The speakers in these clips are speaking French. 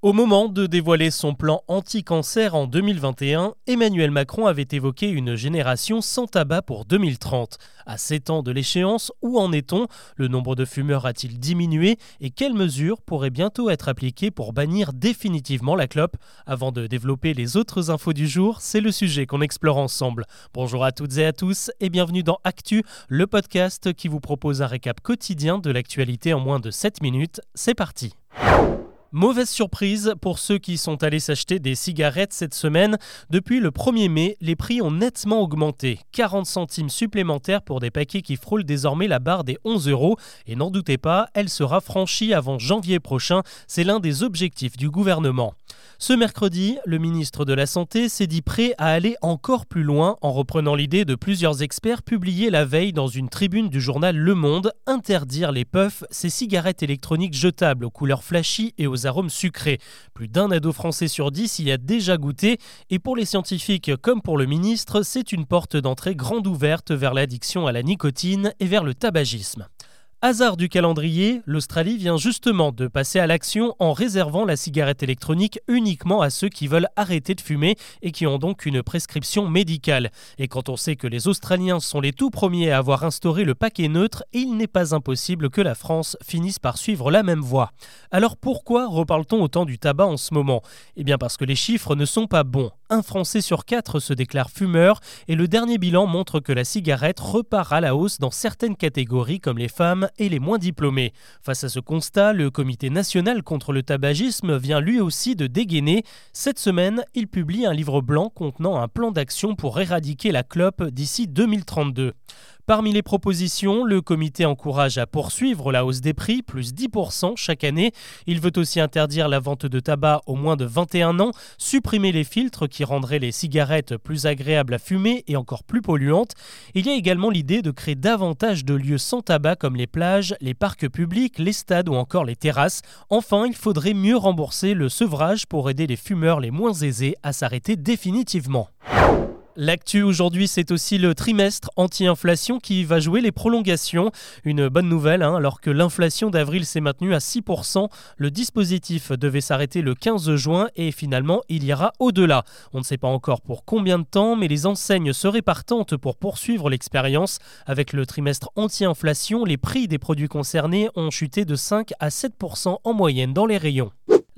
Au moment de dévoiler son plan anti-cancer en 2021, Emmanuel Macron avait évoqué une génération sans tabac pour 2030. À 7 ans de l'échéance, où en est-on? Le nombre de fumeurs a-t-il diminué? Et quelles mesures pourraient bientôt être appliquées pour bannir définitivement la clope? Avant de développer les autres infos du jour, c'est le sujet qu'on explore ensemble. Bonjour à toutes et à tous et bienvenue dans Actu, le podcast qui vous propose un récap quotidien de l'actualité en moins de 7 minutes. C'est parti Mauvaise surprise pour ceux qui sont allés s'acheter des cigarettes cette semaine. Depuis le 1er mai, les prix ont nettement augmenté. 40 centimes supplémentaires pour des paquets qui frôlent désormais la barre des 11 euros. Et n'en doutez pas, elle sera franchie avant janvier prochain. C'est l'un des objectifs du gouvernement. Ce mercredi, le ministre de la Santé s'est dit prêt à aller encore plus loin en reprenant l'idée de plusieurs experts publiés la veille dans une tribune du journal Le Monde, interdire les puffs, ces cigarettes électroniques jetables aux couleurs flashy et aux arômes sucrés. Plus d'un ado français sur dix y a déjà goûté et pour les scientifiques comme pour le ministre, c'est une porte d'entrée grande ouverte vers l'addiction à la nicotine et vers le tabagisme. Hasard du calendrier, l'Australie vient justement de passer à l'action en réservant la cigarette électronique uniquement à ceux qui veulent arrêter de fumer et qui ont donc une prescription médicale. Et quand on sait que les Australiens sont les tout premiers à avoir instauré le paquet neutre, il n'est pas impossible que la France finisse par suivre la même voie. Alors pourquoi reparle-t-on autant du tabac en ce moment? Eh bien parce que les chiffres ne sont pas bons. Un Français sur quatre se déclare fumeur et le dernier bilan montre que la cigarette repart à la hausse dans certaines catégories comme les femmes et les moins diplômés. Face à ce constat, le Comité national contre le tabagisme vient lui aussi de dégainer. Cette semaine, il publie un livre blanc contenant un plan d'action pour éradiquer la clope d'ici 2032. Parmi les propositions, le comité encourage à poursuivre la hausse des prix, plus 10% chaque année. Il veut aussi interdire la vente de tabac aux moins de 21 ans, supprimer les filtres qui rendraient les cigarettes plus agréables à fumer et encore plus polluantes. Il y a également l'idée de créer davantage de lieux sans tabac comme les plages, les parcs publics, les stades ou encore les terrasses. Enfin, il faudrait mieux rembourser le sevrage pour aider les fumeurs les moins aisés à s'arrêter définitivement. L'actu aujourd'hui, c'est aussi le trimestre anti-inflation qui va jouer les prolongations. Une bonne nouvelle, hein, alors que l'inflation d'avril s'est maintenue à 6%, le dispositif devait s'arrêter le 15 juin et finalement il ira au-delà. On ne sait pas encore pour combien de temps, mais les enseignes seraient partantes pour poursuivre l'expérience. Avec le trimestre anti-inflation, les prix des produits concernés ont chuté de 5 à 7% en moyenne dans les rayons.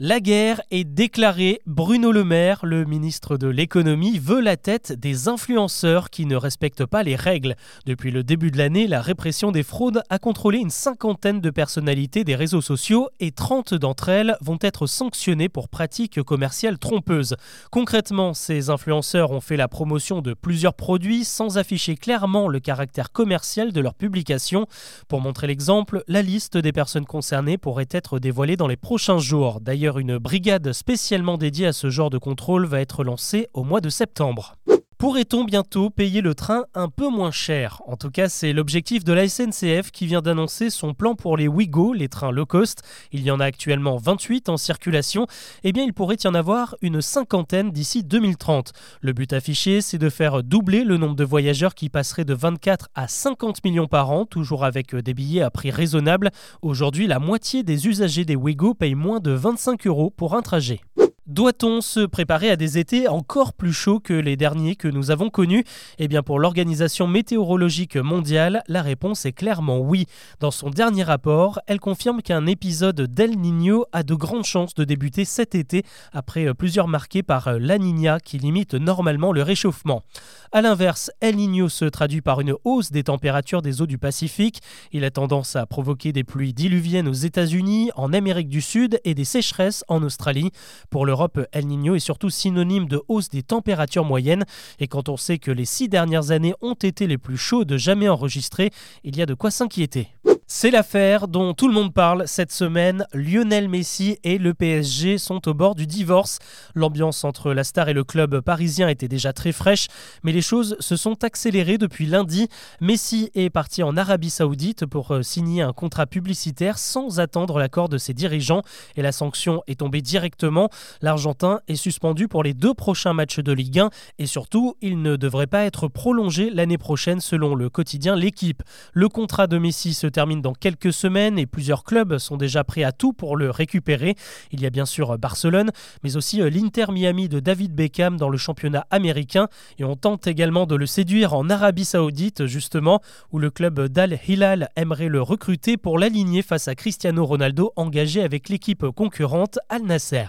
La guerre est déclarée. Bruno Le Maire, le ministre de l'économie, veut la tête des influenceurs qui ne respectent pas les règles. Depuis le début de l'année, la répression des fraudes a contrôlé une cinquantaine de personnalités des réseaux sociaux et 30 d'entre elles vont être sanctionnées pour pratiques commerciales trompeuses. Concrètement, ces influenceurs ont fait la promotion de plusieurs produits sans afficher clairement le caractère commercial de leur publication. Pour montrer l'exemple, la liste des personnes concernées pourrait être dévoilée dans les prochains jours. Une brigade spécialement dédiée à ce genre de contrôle va être lancée au mois de septembre. Pourrait-on bientôt payer le train un peu moins cher? En tout cas, c'est l'objectif de la SNCF qui vient d'annoncer son plan pour les Ouigo, les trains low cost. Il y en a actuellement 28 en circulation. Eh bien, il pourrait y en avoir une cinquantaine d'ici 2030. Le but affiché, c'est de faire doubler le nombre de voyageurs qui passerait de 24 à 50 millions par an, toujours avec des billets à prix raisonnable. Aujourd'hui, la moitié des usagers des Ouigo payent moins de 25 euros pour un trajet. Doit-on se préparer à des étés encore plus chauds que les derniers que nous avons connus? Eh bien pour l'Organisation météorologique mondiale, la réponse est clairement oui. Dans son dernier rapport, elle confirme qu'un épisode d'El Niño a de grandes chances de débuter cet été après euh, plusieurs marqués par euh, la Niña qui limite normalement le réchauffement. A l'inverse, El Niño se traduit par une hausse des températures des eaux du Pacifique. Il a tendance à provoquer des pluies diluviennes aux États-Unis, en Amérique du Sud et des sécheresses en Australie. Pour El Niño est surtout synonyme de hausse des températures moyennes. Et quand on sait que les six dernières années ont été les plus chaudes jamais enregistrées, il y a de quoi s'inquiéter. C'est l'affaire dont tout le monde parle cette semaine. Lionel Messi et le PSG sont au bord du divorce. L'ambiance entre la star et le club parisien était déjà très fraîche, mais les choses se sont accélérées depuis lundi. Messi est parti en Arabie Saoudite pour euh, signer un contrat publicitaire sans attendre l'accord de ses dirigeants et la sanction est tombée directement. L'Argentin est suspendu pour les deux prochains matchs de Ligue 1 et surtout, il ne devrait pas être prolongé l'année prochaine selon le quotidien L'équipe. Le contrat de Messi se termine dans quelques semaines et plusieurs clubs sont déjà prêts à tout pour le récupérer. Il y a bien sûr Barcelone, mais aussi l'Inter Miami de David Beckham dans le championnat américain et on tente également de le séduire en Arabie Saoudite justement où le club d'Al Hilal aimerait le recruter pour l'aligner face à Cristiano Ronaldo engagé avec l'équipe concurrente Al Nasser.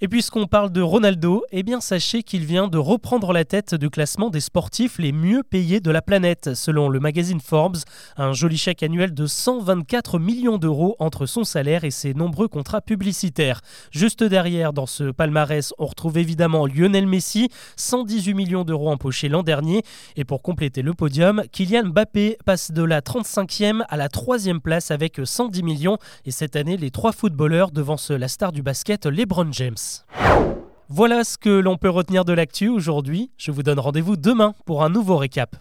Et puisqu'on parle de Ronaldo, eh bien sachez qu'il vient de reprendre la tête du classement des sportifs les mieux payés de la planète, selon le magazine Forbes. Un joli chèque annuel de 124 millions d'euros entre son salaire et ses nombreux contrats publicitaires. Juste derrière, dans ce palmarès, on retrouve évidemment Lionel Messi, 118 millions d'euros empochés l'an dernier. Et pour compléter le podium, Kylian Mbappé passe de la 35e à la 3e place avec 110 millions. Et cette année, les trois footballeurs devancent la star du basket, LeBron James. Voilà ce que l'on peut retenir de l'actu aujourd'hui. Je vous donne rendez-vous demain pour un nouveau récap.